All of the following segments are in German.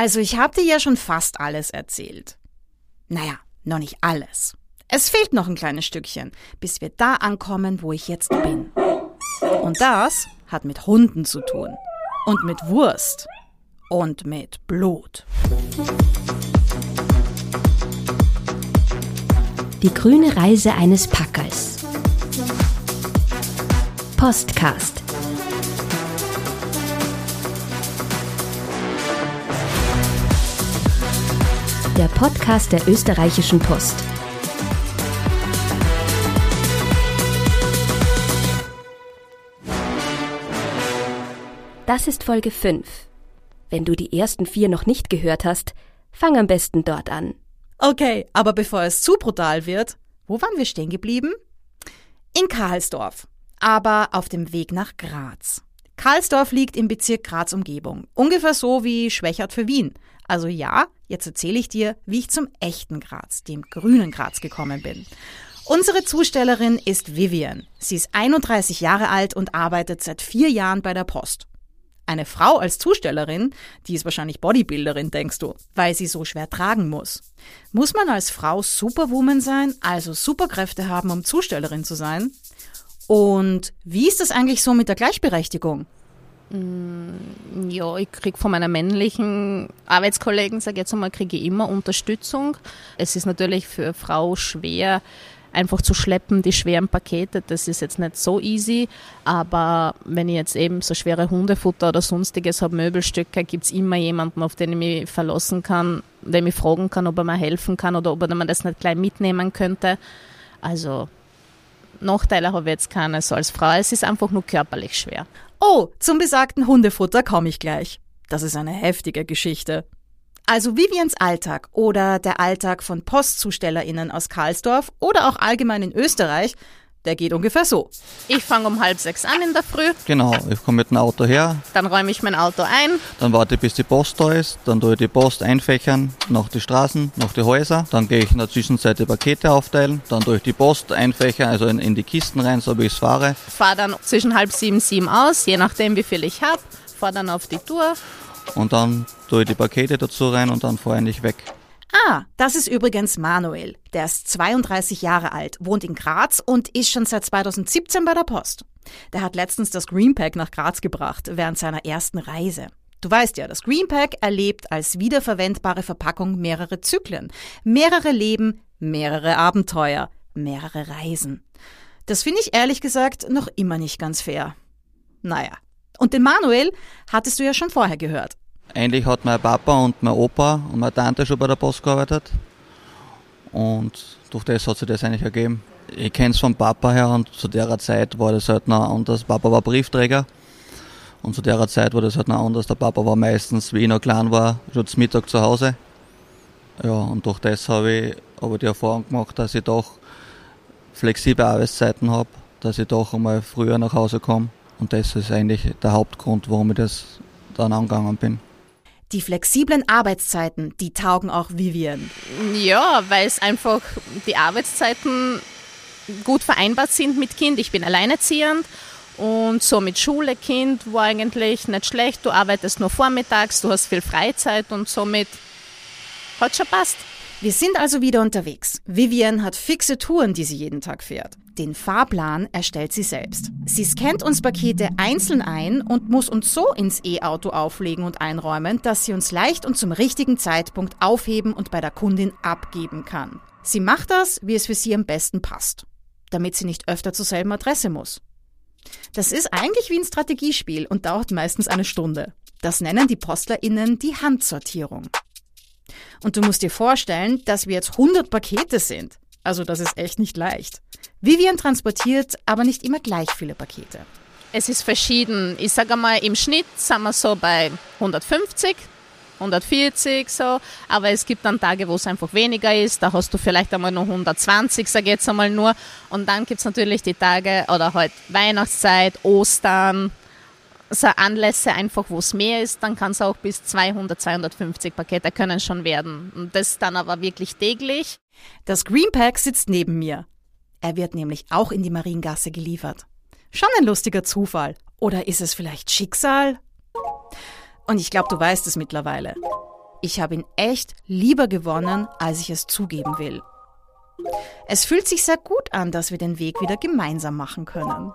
Also ich habe dir ja schon fast alles erzählt. Naja, noch nicht alles. Es fehlt noch ein kleines Stückchen, bis wir da ankommen, wo ich jetzt bin. Und das hat mit Hunden zu tun. Und mit Wurst. Und mit Blut. Die grüne Reise eines Packers. Postcast. Der Podcast der österreichischen Post. Das ist Folge 5. Wenn du die ersten vier noch nicht gehört hast, fang am besten dort an. Okay, aber bevor es zu brutal wird, wo waren wir stehen geblieben? In Karlsdorf, aber auf dem Weg nach Graz. Karlsdorf liegt im Bezirk Graz Umgebung, ungefähr so wie Schwächert für Wien. Also ja, jetzt erzähle ich dir, wie ich zum echten Graz, dem grünen Graz gekommen bin. Unsere Zustellerin ist Vivian. Sie ist 31 Jahre alt und arbeitet seit vier Jahren bei der Post. Eine Frau als Zustellerin, die ist wahrscheinlich Bodybuilderin, denkst du, weil sie so schwer tragen muss. Muss man als Frau Superwoman sein, also Superkräfte haben, um Zustellerin zu sein? Und wie ist das eigentlich so mit der Gleichberechtigung? Mm, ja, ich kriege von meiner männlichen Arbeitskollegen, sage ich jetzt einmal, kriege ich immer Unterstützung. Es ist natürlich für Frau schwer, einfach zu schleppen, die schweren Pakete, das ist jetzt nicht so easy. Aber wenn ich jetzt eben so schwere Hundefutter oder sonstiges habe, Möbelstücke, gibt es immer jemanden, auf den ich mich verlassen kann, der mich fragen kann, ob er mir helfen kann oder ob er mir das nicht gleich mitnehmen könnte. Also Nachteile habe ich jetzt keine so als Frau. Es ist einfach nur körperlich schwer. Oh, zum besagten Hundefutter komme ich gleich. Das ist eine heftige Geschichte. Also Vivians Alltag oder der Alltag von PostzustellerInnen aus Karlsdorf oder auch allgemein in Österreich, der geht ungefähr so. Ich fange um halb sechs an in der Früh. Genau, ich komme mit dem Auto her. Dann räume ich mein Auto ein. Dann warte ich, bis die Post da ist. Dann tue ich die Post einfächern, nach die Straßen, nach die Häuser. Dann gehe ich in der Zwischenzeit die Pakete aufteilen. Dann tue ich die Post einfächern, also in, in die Kisten rein, so wie ich es fahre. Fahre dann zwischen halb sieben, sieben aus, je nachdem wie viel ich habe. Fahre dann auf die Tour und dann tue ich die Pakete dazu rein und dann fahre ich weg. Ah, das ist übrigens Manuel. Der ist 32 Jahre alt, wohnt in Graz und ist schon seit 2017 bei der Post. Der hat letztens das Greenpack nach Graz gebracht, während seiner ersten Reise. Du weißt ja, das Greenpack erlebt als wiederverwendbare Verpackung mehrere Zyklen, mehrere Leben, mehrere Abenteuer, mehrere Reisen. Das finde ich ehrlich gesagt noch immer nicht ganz fair. Naja, und den Manuel hattest du ja schon vorher gehört. Eigentlich hat mein Papa und mein Opa und meine Tante schon bei der Post gearbeitet. Und durch das hat sich das eigentlich ergeben. Ich kenne es vom Papa her und zu der Zeit war das halt noch anders. Papa war Briefträger und zu der Zeit war das halt noch anders. Der Papa war meistens, wie ich noch klein war, schon zum Mittag zu Hause. Ja, und durch das habe ich aber die Erfahrung gemacht, dass ich doch flexible Arbeitszeiten habe, dass ich doch einmal früher nach Hause komme und das ist eigentlich der Hauptgrund, warum ich das dann angegangen bin. Die flexiblen Arbeitszeiten, die taugen auch Vivian. Ja, weil es einfach die Arbeitszeiten gut vereinbart sind mit Kind. Ich bin alleinerziehend und so mit Schule, Kind war eigentlich nicht schlecht. Du arbeitest nur vormittags, du hast viel Freizeit und somit hat schon passt. Wir sind also wieder unterwegs. Vivian hat fixe Touren, die sie jeden Tag fährt. Den Fahrplan erstellt sie selbst. Sie scannt uns Pakete einzeln ein und muss uns so ins E-Auto auflegen und einräumen, dass sie uns leicht und zum richtigen Zeitpunkt aufheben und bei der Kundin abgeben kann. Sie macht das, wie es für sie am besten passt, damit sie nicht öfter zur selben Adresse muss. Das ist eigentlich wie ein Strategiespiel und dauert meistens eine Stunde. Das nennen die PostlerInnen die Handsortierung. Und du musst dir vorstellen, dass wir jetzt 100 Pakete sind. Also das ist echt nicht leicht. Vivian transportiert aber nicht immer gleich viele Pakete. Es ist verschieden. Ich sage mal, im Schnitt sind wir so bei 150, 140 so, aber es gibt dann Tage, wo es einfach weniger ist, da hast du vielleicht einmal nur 120, sage ich jetzt einmal nur. Und dann gibt es natürlich die Tage oder halt Weihnachtszeit, Ostern, so Anlässe einfach, wo es mehr ist, dann kann es auch bis 200, 250 Pakete können schon werden. Und das dann aber wirklich täglich. Das Greenpack sitzt neben mir. Er wird nämlich auch in die Mariengasse geliefert. Schon ein lustiger Zufall. Oder ist es vielleicht Schicksal? Und ich glaube, du weißt es mittlerweile. Ich habe ihn echt lieber gewonnen, als ich es zugeben will. Es fühlt sich sehr gut an, dass wir den Weg wieder gemeinsam machen können.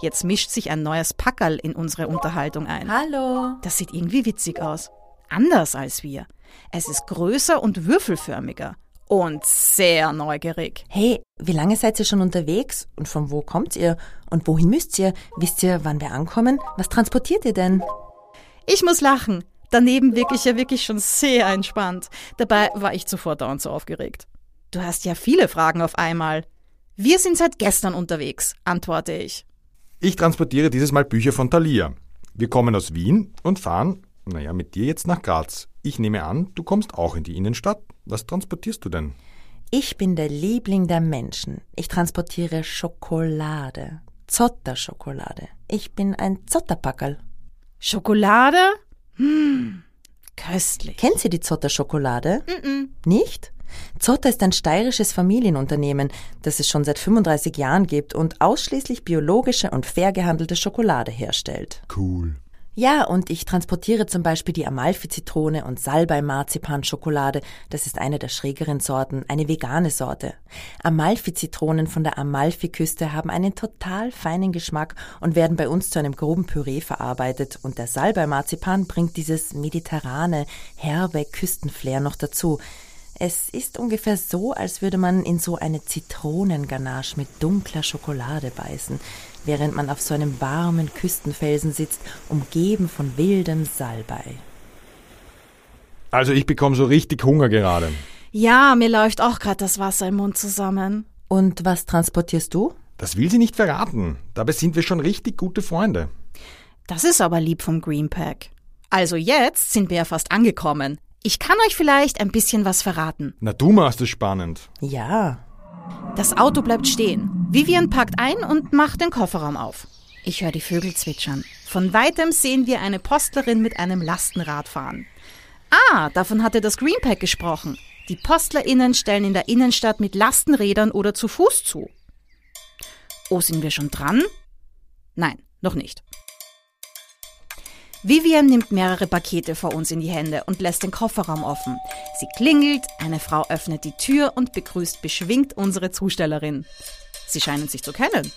Jetzt mischt sich ein neues Packerl in unsere Unterhaltung ein. Hallo. Das sieht irgendwie witzig aus. Anders als wir. Es ist größer und würfelförmiger. Und sehr neugierig. Hey, wie lange seid ihr schon unterwegs? Und von wo kommt ihr? Und wohin müsst ihr? Wisst ihr, wann wir ankommen? Was transportiert ihr denn? Ich muss lachen. Daneben wirke ich ja wirklich schon sehr entspannt. Dabei war ich zuvor dauernd so aufgeregt. Du hast ja viele Fragen auf einmal. Wir sind seit gestern unterwegs, antworte ich. Ich transportiere dieses Mal Bücher von Thalia. Wir kommen aus Wien und fahren, naja, mit dir jetzt nach Graz. Ich nehme an, du kommst auch in die Innenstadt. Was transportierst du denn? Ich bin der Liebling der Menschen. Ich transportiere Schokolade. Zotterschokolade. Ich bin ein Zotterpackerl. Schokolade? Hm, köstlich. Kennt ihr die Zotter-Schokolade? Nicht? Zotter ist ein steirisches Familienunternehmen, das es schon seit 35 Jahren gibt und ausschließlich biologische und fair gehandelte Schokolade herstellt. Cool. Ja, und ich transportiere zum Beispiel die Amalfi-Zitrone und Salbei-Marzipan-Schokolade. Das ist eine der schrägeren Sorten, eine vegane Sorte. Amalfi-Zitronen von der Amalfi-Küste haben einen total feinen Geschmack und werden bei uns zu einem groben Püree verarbeitet. Und der Salbei-Marzipan bringt dieses mediterrane, herbe Küstenflair noch dazu. Es ist ungefähr so, als würde man in so eine Zitronenganache mit dunkler Schokolade beißen, während man auf so einem warmen Küstenfelsen sitzt, umgeben von wildem Salbei. Also ich bekomme so richtig Hunger gerade. Ja, mir läuft auch gerade das Wasser im Mund zusammen. Und was transportierst du? Das will sie nicht verraten. Dabei sind wir schon richtig gute Freunde. Das ist aber lieb vom Greenpack. Also jetzt sind wir ja fast angekommen. Ich kann euch vielleicht ein bisschen was verraten. Na, du machst es spannend. Ja. Das Auto bleibt stehen. Vivian packt ein und macht den Kofferraum auf. Ich höre die Vögel zwitschern. Von weitem sehen wir eine Postlerin mit einem Lastenrad fahren. Ah, davon hatte das Greenpack gesprochen. Die PostlerInnen stellen in der Innenstadt mit Lastenrädern oder zu Fuß zu. Oh, sind wir schon dran? Nein, noch nicht. Vivian nimmt mehrere Pakete vor uns in die Hände und lässt den Kofferraum offen. Sie klingelt, eine Frau öffnet die Tür und begrüßt beschwingt unsere Zustellerin. Sie scheinen sich zu kennen.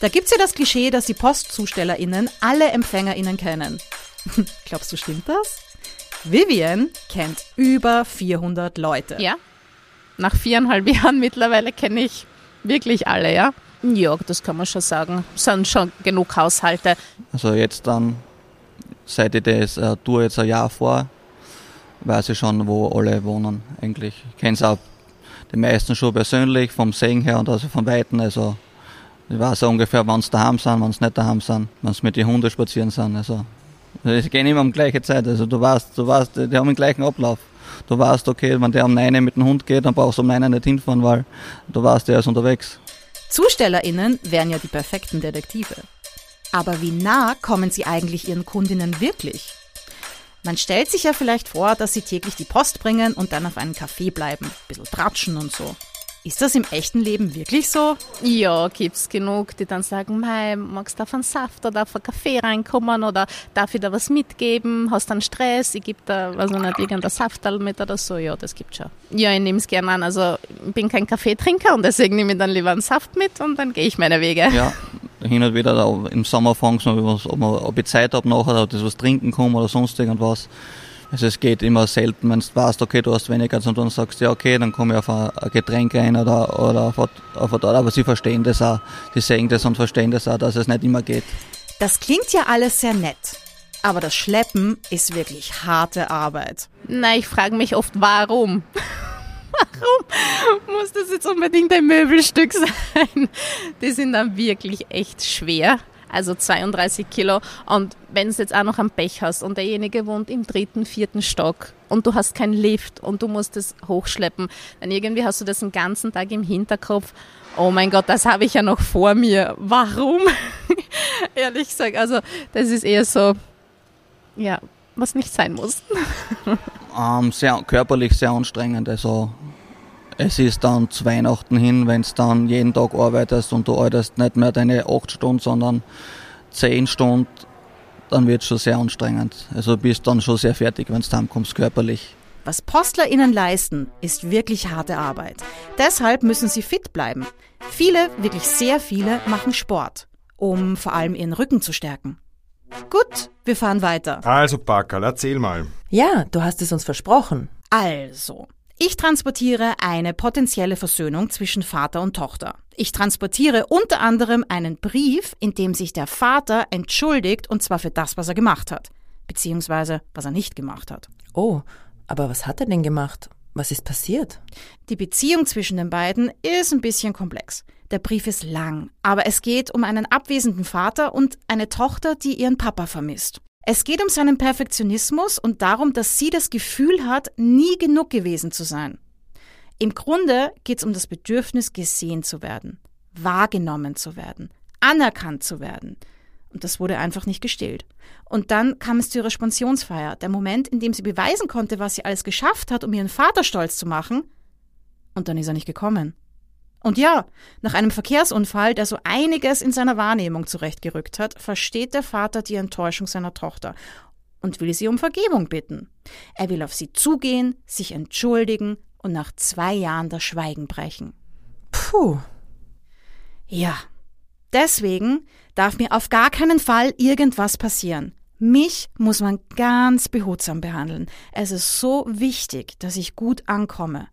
Da gibt's ja das Klischee, dass die PostzustellerInnen alle EmpfängerInnen kennen. Glaubst du, stimmt das? Vivian kennt über 400 Leute. Ja. Nach viereinhalb Jahren mittlerweile kenne ich wirklich alle, ja. Ja, das kann man schon sagen. Es sind schon genug Haushalte. Also jetzt dann, seit ich das äh, tue, jetzt ein Jahr vor, weiß ich schon, wo alle wohnen eigentlich. Ich kenne es auch die meisten schon persönlich, vom Sehen her und also vom Weiten. Also ich weiß auch ungefähr, wann sie daheim sind, wann sie nicht daheim sind, wann sie mit den Hunden spazieren sind. Also sie gehen immer um gleiche Zeit. Also du weißt, du weißt, die haben den gleichen Ablauf. Du weißt, okay, wenn der um 9 mit dem Hund geht, dann brauchst du um 9 nicht hinfahren, weil du weißt, der ist unterwegs. ZustellerInnen wären ja die perfekten Detektive. Aber wie nah kommen sie eigentlich ihren Kundinnen wirklich? Man stellt sich ja vielleicht vor, dass sie täglich die Post bringen und dann auf einen Café bleiben, bisschen tratschen und so. Ist das im echten Leben wirklich so? Ja, gibt's genug, die dann sagen, mei, magst du auf einen Saft oder auf einen Kaffee reinkommen oder darf ich da was mitgeben? Hast du einen Stress? Ich gebe da, weiß ich nicht, irgendein Saftal mit oder so. Ja, das gibt's schon. Ja, ich nehme es gerne an. Also, ich bin kein Kaffeetrinker und deswegen nehme ich dann lieber einen Saft mit und dann gehe ich meine Wege. Ja, hin und wieder da im Sommer fangen sie was, ob, man, ob ich Zeit habe nachher, ob das was trinken kann oder sonst irgendwas. Also es geht immer selten, wenn du weißt, okay, du hast weniger und dann sagst du, ja okay, dann komme ich auf ein, ein Getränk rein oder, oder auf, ein- auf ein, aber sie verstehen das auch. Sie sehen das und verstehen das auch, dass es nicht immer geht. Das klingt ja alles sehr nett. Aber das Schleppen ist wirklich harte Arbeit. Na, ich frage mich oft, warum? Warum muss das jetzt unbedingt ein Möbelstück sein? Die sind dann wirklich echt schwer. Also 32 Kilo. Und wenn du jetzt auch noch einen Pech hast und derjenige wohnt im dritten, vierten Stock und du hast keinen Lift und du musst es hochschleppen, dann irgendwie hast du das den ganzen Tag im Hinterkopf. Oh mein Gott, das habe ich ja noch vor mir. Warum? Ehrlich gesagt, also das ist eher so, ja, was nicht sein muss. Ähm, sehr, körperlich sehr anstrengend. Also es ist dann zu Weihnachten hin, wenn du dann jeden Tag arbeitest und du arbeitest nicht mehr deine 8 Stunden, sondern 10 Stunden dann wird es schon sehr anstrengend. Also bist dann schon sehr fertig, wenn du heimkommst körperlich. Was PostlerInnen leisten, ist wirklich harte Arbeit. Deshalb müssen sie fit bleiben. Viele, wirklich sehr viele, machen Sport, um vor allem ihren Rücken zu stärken. Gut, wir fahren weiter. Also, Packerl, erzähl mal. Ja, du hast es uns versprochen. Also, ich transportiere eine potenzielle Versöhnung zwischen Vater und Tochter. Ich transportiere unter anderem einen Brief, in dem sich der Vater entschuldigt, und zwar für das, was er gemacht hat, beziehungsweise was er nicht gemacht hat. Oh, aber was hat er denn gemacht? Was ist passiert? Die Beziehung zwischen den beiden ist ein bisschen komplex. Der Brief ist lang, aber es geht um einen abwesenden Vater und eine Tochter, die ihren Papa vermisst. Es geht um seinen Perfektionismus und darum, dass sie das Gefühl hat, nie genug gewesen zu sein. Im Grunde geht es um das Bedürfnis, gesehen zu werden, wahrgenommen zu werden, anerkannt zu werden. Und das wurde einfach nicht gestillt. Und dann kam es zu ihrer Spensionsfeier, der Moment, in dem sie beweisen konnte, was sie alles geschafft hat, um ihren Vater stolz zu machen. Und dann ist er nicht gekommen. Und ja, nach einem Verkehrsunfall, der so einiges in seiner Wahrnehmung zurechtgerückt hat, versteht der Vater die Enttäuschung seiner Tochter und will sie um Vergebung bitten. Er will auf sie zugehen, sich entschuldigen und nach zwei Jahren das Schweigen brechen. Puh. Ja, deswegen darf mir auf gar keinen Fall irgendwas passieren. Mich muss man ganz behutsam behandeln. Es ist so wichtig, dass ich gut ankomme.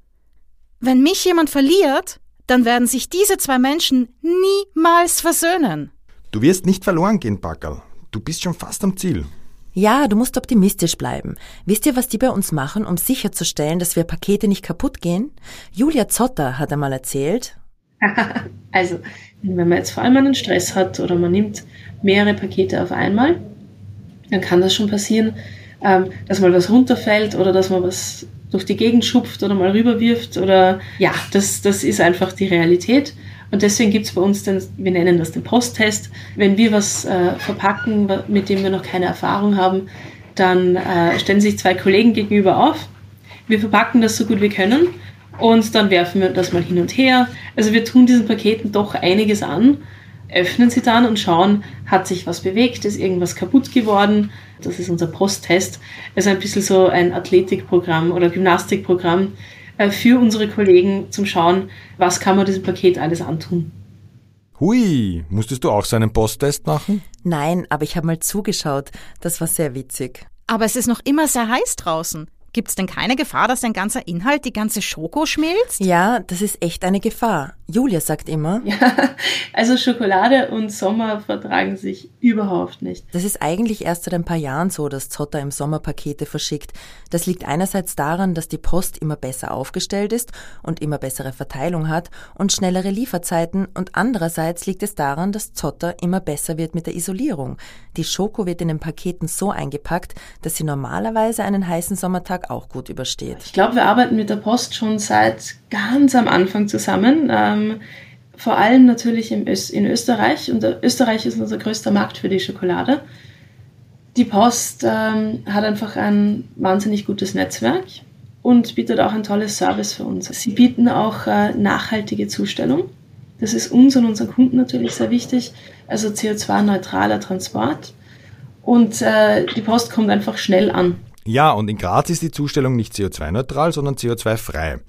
Wenn mich jemand verliert, dann werden sich diese zwei Menschen niemals versöhnen. Du wirst nicht verloren gehen, Packerl. Du bist schon fast am Ziel. Ja, du musst optimistisch bleiben. Wisst ihr, was die bei uns machen, um sicherzustellen, dass wir Pakete nicht kaputt gehen? Julia Zotter hat einmal erzählt. also, wenn man jetzt vor allem einen Stress hat oder man nimmt mehrere Pakete auf einmal, dann kann das schon passieren, ähm, dass mal was runterfällt oder dass man was durch die Gegend schupft oder mal rüberwirft oder ja, das, das ist einfach die Realität. Und deswegen gibt es bei uns den, wir nennen das den Posttest. Wenn wir was äh, verpacken, mit dem wir noch keine Erfahrung haben, dann äh, stellen sich zwei Kollegen gegenüber auf. Wir verpacken das so gut wir können und dann werfen wir das mal hin und her. Also wir tun diesen Paketen doch einiges an öffnen sie dann und schauen, hat sich was bewegt, ist irgendwas kaputt geworden. Das ist unser Posttest. Also ein bisschen so ein Athletikprogramm oder Gymnastikprogramm äh, für unsere Kollegen zum Schauen, was kann man diesem Paket alles antun. Hui, musstest du auch so einen Posttest machen? Nein, aber ich habe mal zugeschaut. Das war sehr witzig. Aber es ist noch immer sehr heiß draußen. Gibt es denn keine Gefahr, dass dein ganzer Inhalt, die ganze Schoko schmilzt? Ja, das ist echt eine Gefahr. Julia sagt immer. Ja, also Schokolade und Sommer vertragen sich überhaupt nicht. Das ist eigentlich erst seit ein paar Jahren so, dass Zotter im Sommer Pakete verschickt. Das liegt einerseits daran, dass die Post immer besser aufgestellt ist und immer bessere Verteilung hat und schnellere Lieferzeiten und andererseits liegt es daran, dass Zotter immer besser wird mit der Isolierung. Die Schoko wird in den Paketen so eingepackt, dass sie normalerweise einen heißen Sommertag auch gut übersteht. Ich glaube, wir arbeiten mit der Post schon seit ganz am Anfang zusammen. Ähm, vor allem natürlich in Österreich. Und Österreich ist unser größter Markt für die Schokolade. Die Post ähm, hat einfach ein wahnsinnig gutes Netzwerk und bietet auch ein tolles Service für uns. Sie bieten auch äh, nachhaltige Zustellung. Das ist uns und unseren Kunden natürlich sehr wichtig. Also CO2-neutraler Transport. Und äh, die Post kommt einfach schnell an. Ja, und in Graz ist die Zustellung nicht CO2-neutral, sondern CO2-frei.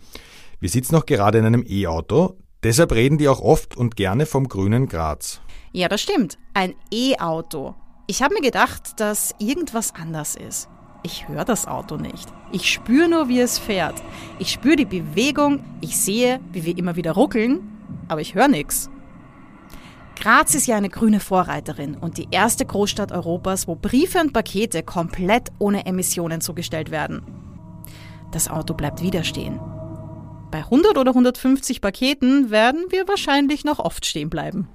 Wir sitzen noch gerade in einem E-Auto, deshalb reden die auch oft und gerne vom grünen Graz. Ja, das stimmt. Ein E-Auto. Ich habe mir gedacht, dass irgendwas anders ist. Ich höre das Auto nicht. Ich spüre nur, wie es fährt. Ich spüre die Bewegung, ich sehe, wie wir immer wieder ruckeln, aber ich höre nichts. Graz ist ja eine grüne Vorreiterin und die erste Großstadt Europas, wo Briefe und Pakete komplett ohne Emissionen zugestellt werden. Das Auto bleibt wieder stehen. Bei 100 oder 150 Paketen werden wir wahrscheinlich noch oft stehen bleiben.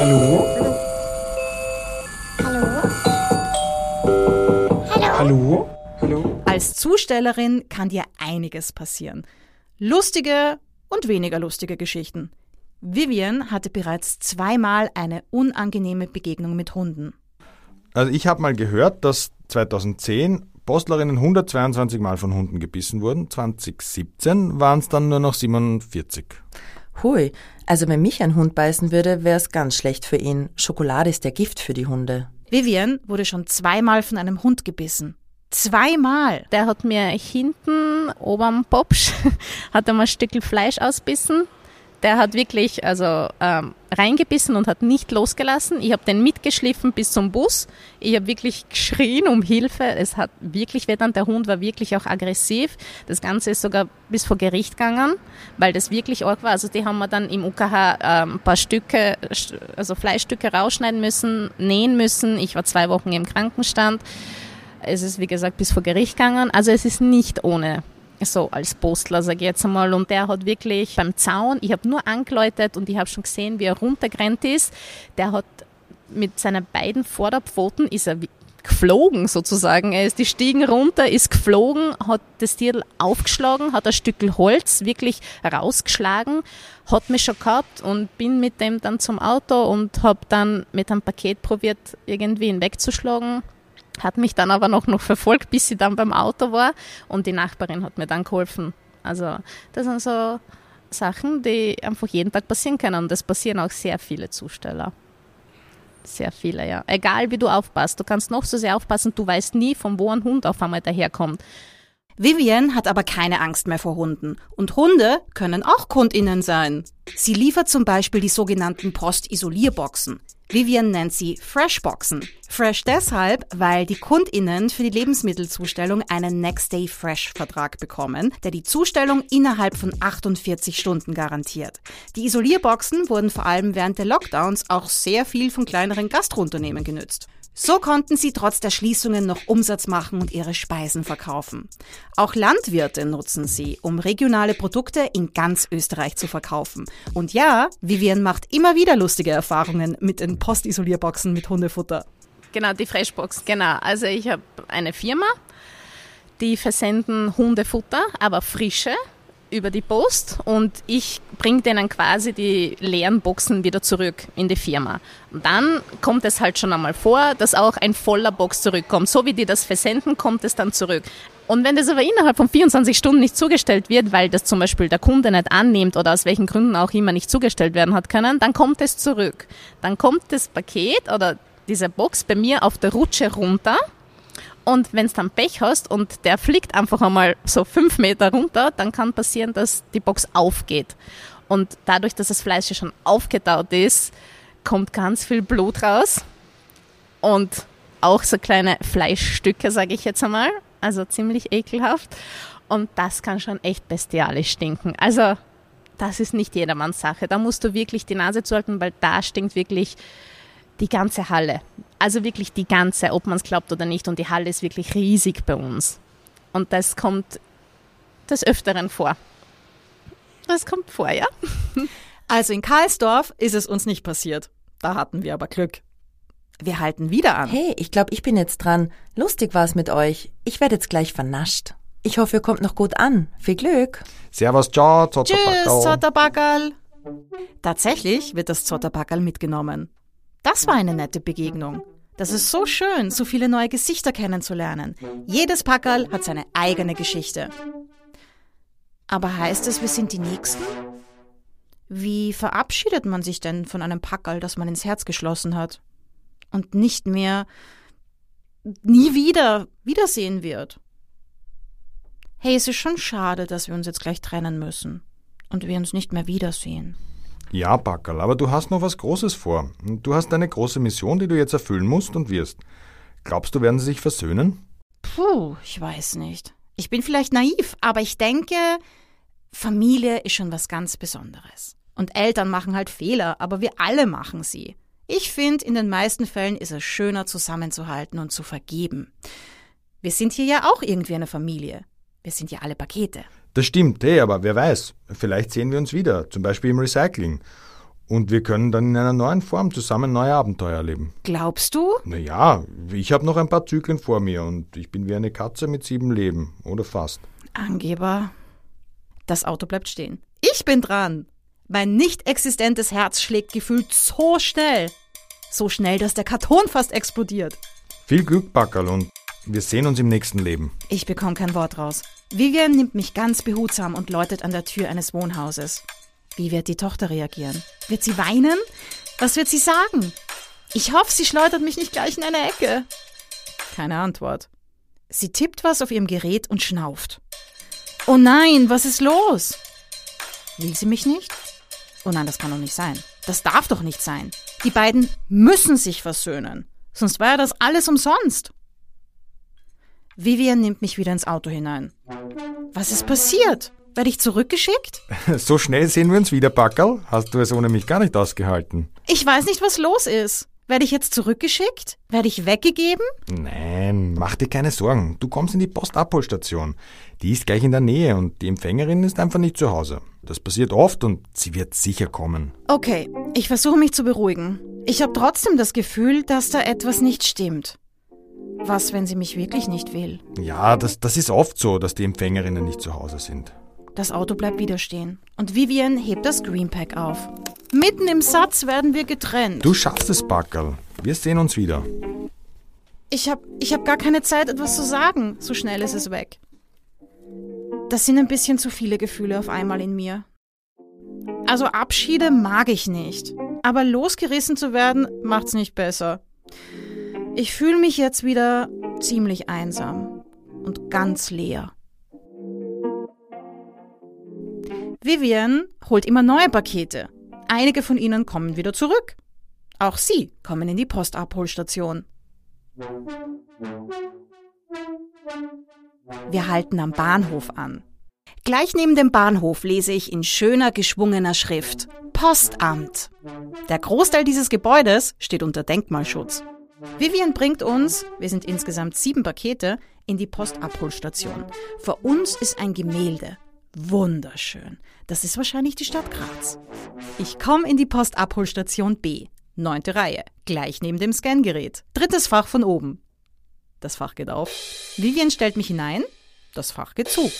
Hallo? Hallo? Hallo? Hallo? Als Zustellerin kann dir einiges passieren. Lustige und weniger lustige Geschichten. Vivian hatte bereits zweimal eine unangenehme Begegnung mit Hunden. Also ich habe mal gehört, dass 2010 Postlerinnen 122 Mal von Hunden gebissen wurden. 2017 waren es dann nur noch 47. Hui, also wenn mich ein Hund beißen würde, wäre es ganz schlecht für ihn. Schokolade ist ja Gift für die Hunde. Vivian wurde schon zweimal von einem Hund gebissen. Zweimal. Der hat mir hinten oberm Popsch hat er mal ein Stück Fleisch ausbissen der hat wirklich also ähm, reingebissen und hat nicht losgelassen. Ich habe den mitgeschliffen bis zum Bus. Ich habe wirklich geschrien um Hilfe. Es hat wirklich wehtan. Der Hund war wirklich auch aggressiv. Das Ganze ist sogar bis vor Gericht gegangen, weil das wirklich arg war. Also die haben wir dann im UKH ähm, ein paar Stücke, also Fleischstücke rausschneiden müssen, nähen müssen. Ich war zwei Wochen im Krankenstand. Es ist wie gesagt bis vor Gericht gegangen. Also es ist nicht ohne so als Postler, sage ich jetzt einmal. Und der hat wirklich beim Zaun, ich habe nur angeläutet und ich habe schon gesehen, wie er runtergerannt ist. Der hat mit seinen beiden Vorderpfoten ist er geflogen sozusagen. Er ist die Stiegen runter, ist geflogen, hat das Tier aufgeschlagen, hat ein Stück Holz wirklich rausgeschlagen, hat mich schon gehabt und bin mit dem dann zum Auto und habe dann mit einem Paket probiert, irgendwie ihn wegzuschlagen hat mich dann aber noch, noch verfolgt, bis sie dann beim Auto war und die Nachbarin hat mir dann geholfen. Also das sind so Sachen, die einfach jeden Tag passieren können und es passieren auch sehr viele Zusteller. Sehr viele, ja. Egal wie du aufpasst, du kannst noch so sehr aufpassen, du weißt nie, von wo ein Hund auf einmal daherkommt. Vivian hat aber keine Angst mehr vor Hunden. Und Hunde können auch KundInnen sein. Sie liefert zum Beispiel die sogenannten Postisolierboxen. Vivian nennt sie Freshboxen. Fresh deshalb, weil die KundInnen für die Lebensmittelzustellung einen Next Day Fresh Vertrag bekommen, der die Zustellung innerhalb von 48 Stunden garantiert. Die Isolierboxen wurden vor allem während der Lockdowns auch sehr viel von kleineren Gastrounternehmen genützt. So konnten sie trotz der Schließungen noch Umsatz machen und ihre Speisen verkaufen. Auch Landwirte nutzen sie, um regionale Produkte in ganz Österreich zu verkaufen. Und ja, Vivian macht immer wieder lustige Erfahrungen mit den Postisolierboxen mit Hundefutter. Genau, die Freshbox, genau. Also ich habe eine Firma, die versenden Hundefutter, aber frische über die Post und ich bringe denen quasi die leeren Boxen wieder zurück in die Firma. Und dann kommt es halt schon einmal vor, dass auch ein voller Box zurückkommt. So wie die das versenden, kommt es dann zurück. Und wenn das aber innerhalb von 24 Stunden nicht zugestellt wird, weil das zum Beispiel der Kunde nicht annimmt oder aus welchen Gründen auch immer nicht zugestellt werden hat können, dann kommt es zurück. Dann kommt das Paket oder diese Box bei mir auf der Rutsche runter und wenn es dann Pech hast und der fliegt einfach einmal so fünf Meter runter, dann kann passieren, dass die Box aufgeht. Und dadurch, dass das Fleisch schon aufgetaut ist, kommt ganz viel Blut raus und auch so kleine Fleischstücke, sage ich jetzt einmal. Also ziemlich ekelhaft. Und das kann schon echt bestialisch stinken. Also das ist nicht jedermanns Sache. Da musst du wirklich die Nase zuhalten, weil da stinkt wirklich die ganze Halle. Also wirklich die ganze, ob man es glaubt oder nicht. Und die Halle ist wirklich riesig bei uns. Und das kommt des Öfteren vor. Das kommt vor, ja. Also in Karlsdorf ist es uns nicht passiert. Da hatten wir aber Glück. Wir halten wieder an. Hey, ich glaube, ich bin jetzt dran. Lustig war's mit euch. Ich werde jetzt gleich vernascht. Ich hoffe, ihr kommt noch gut an. Viel Glück. Servus, ciao, Tschüss, Zotterbackerl. Tatsächlich wird das Zotterbackerl mitgenommen. Das war eine nette Begegnung. Das ist so schön, so viele neue Gesichter kennenzulernen. Jedes Packerl hat seine eigene Geschichte. Aber heißt es, wir sind die Nächsten? Wie verabschiedet man sich denn von einem Packerl, das man ins Herz geschlossen hat und nicht mehr, nie wieder wiedersehen wird? Hey, es ist schon schade, dass wir uns jetzt gleich trennen müssen und wir uns nicht mehr wiedersehen. Ja, Backerl, aber du hast noch was Großes vor. Du hast eine große Mission, die du jetzt erfüllen musst und wirst. Glaubst du, werden sie sich versöhnen? Puh, ich weiß nicht. Ich bin vielleicht naiv, aber ich denke, Familie ist schon was ganz Besonderes. Und Eltern machen halt Fehler, aber wir alle machen sie. Ich finde, in den meisten Fällen ist es schöner, zusammenzuhalten und zu vergeben. Wir sind hier ja auch irgendwie eine Familie. Wir sind ja alle Pakete. Das stimmt, hey, aber wer weiß, vielleicht sehen wir uns wieder, zum Beispiel im Recycling. Und wir können dann in einer neuen Form zusammen neue Abenteuer erleben. Glaubst du? Naja, ich habe noch ein paar Zyklen vor mir und ich bin wie eine Katze mit sieben Leben, oder fast. Angeber. Das Auto bleibt stehen. Ich bin dran. Mein nicht existentes Herz schlägt gefühlt so schnell. So schnell, dass der Karton fast explodiert. Viel Glück, Backerl, und wir sehen uns im nächsten Leben. Ich bekomme kein Wort raus. Vivian nimmt mich ganz behutsam und läutet an der Tür eines Wohnhauses. Wie wird die Tochter reagieren? Wird sie weinen? Was wird sie sagen? Ich hoffe, sie schleudert mich nicht gleich in eine Ecke. Keine Antwort. Sie tippt was auf ihrem Gerät und schnauft. Oh nein, was ist los? Will sie mich nicht? Oh nein, das kann doch nicht sein. Das darf doch nicht sein. Die beiden müssen sich versöhnen. Sonst war ja das alles umsonst. Vivian nimmt mich wieder ins Auto hinein. Was ist passiert? Werde ich zurückgeschickt? So schnell sehen wir uns wieder, Backerl. Hast du es ohne mich gar nicht ausgehalten? Ich weiß nicht, was los ist. Werde ich jetzt zurückgeschickt? Werde ich weggegeben? Nein, mach dir keine Sorgen. Du kommst in die Postabholstation. Die ist gleich in der Nähe und die Empfängerin ist einfach nicht zu Hause. Das passiert oft und sie wird sicher kommen. Okay, ich versuche mich zu beruhigen. Ich habe trotzdem das Gefühl, dass da etwas nicht stimmt. Was, wenn sie mich wirklich nicht will? Ja, das, das ist oft so, dass die Empfängerinnen nicht zu Hause sind. Das Auto bleibt wieder stehen. Und Vivian hebt das Greenpack auf. Mitten im Satz werden wir getrennt. Du schaffst es, Backerl. Wir sehen uns wieder. Ich hab, ich hab gar keine Zeit, etwas zu sagen. So schnell ist es weg. Das sind ein bisschen zu viele Gefühle auf einmal in mir. Also Abschiede mag ich nicht. Aber losgerissen zu werden, macht's nicht besser. Ich fühle mich jetzt wieder ziemlich einsam und ganz leer. Vivian holt immer neue Pakete. Einige von ihnen kommen wieder zurück. Auch sie kommen in die Postabholstation. Wir halten am Bahnhof an. Gleich neben dem Bahnhof lese ich in schöner geschwungener Schrift Postamt. Der Großteil dieses Gebäudes steht unter Denkmalschutz. Vivian bringt uns, wir sind insgesamt sieben Pakete, in die Postabholstation. Vor uns ist ein Gemälde. Wunderschön. Das ist wahrscheinlich die Stadt Graz. Ich komme in die Postabholstation B, neunte Reihe, gleich neben dem Scangerät. Drittes Fach von oben. Das Fach geht auf. Vivian stellt mich hinein. Das Fach geht zu.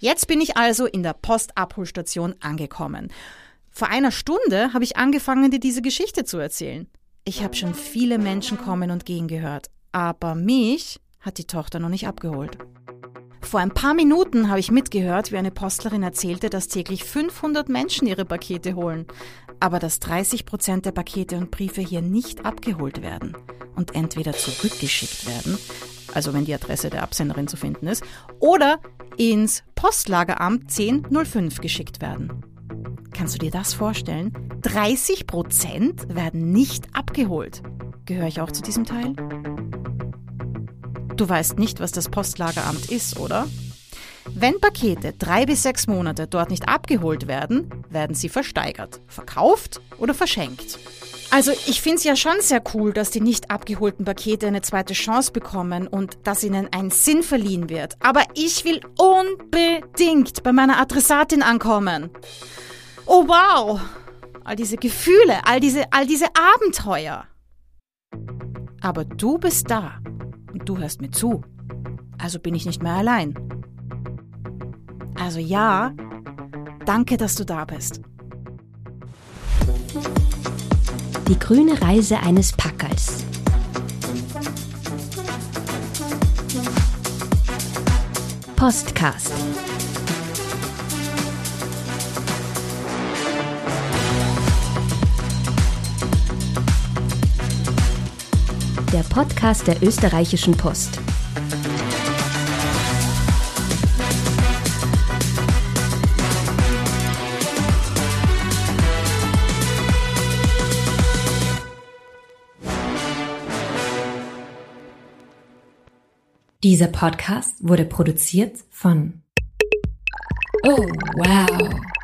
Jetzt bin ich also in der Postabholstation angekommen. Vor einer Stunde habe ich angefangen, dir diese Geschichte zu erzählen. Ich habe schon viele Menschen kommen und gehen gehört, aber mich hat die Tochter noch nicht abgeholt. Vor ein paar Minuten habe ich mitgehört, wie eine Postlerin erzählte, dass täglich 500 Menschen ihre Pakete holen, aber dass 30 Prozent der Pakete und Briefe hier nicht abgeholt werden und entweder zurückgeschickt werden, also wenn die Adresse der Absenderin zu finden ist, oder ins Postlageramt 1005 geschickt werden. Kannst du dir das vorstellen? 30 Prozent werden nicht abgeholt. Gehöre ich auch zu diesem Teil? Du weißt nicht, was das Postlageramt ist, oder? Wenn Pakete drei bis sechs Monate dort nicht abgeholt werden, werden sie versteigert, verkauft oder verschenkt. Also ich finde es ja schon sehr cool, dass die nicht abgeholten Pakete eine zweite Chance bekommen und dass ihnen ein Sinn verliehen wird. Aber ich will unbedingt bei meiner Adressatin ankommen. Oh wow! All diese Gefühle, all diese, all diese Abenteuer. Aber du bist da und du hörst mir zu. Also bin ich nicht mehr allein. Also ja, danke, dass du da bist. Die grüne Reise eines Packers. Postcast. Der Podcast der österreichischen Post. Dieser Podcast wurde produziert von Oh, wow.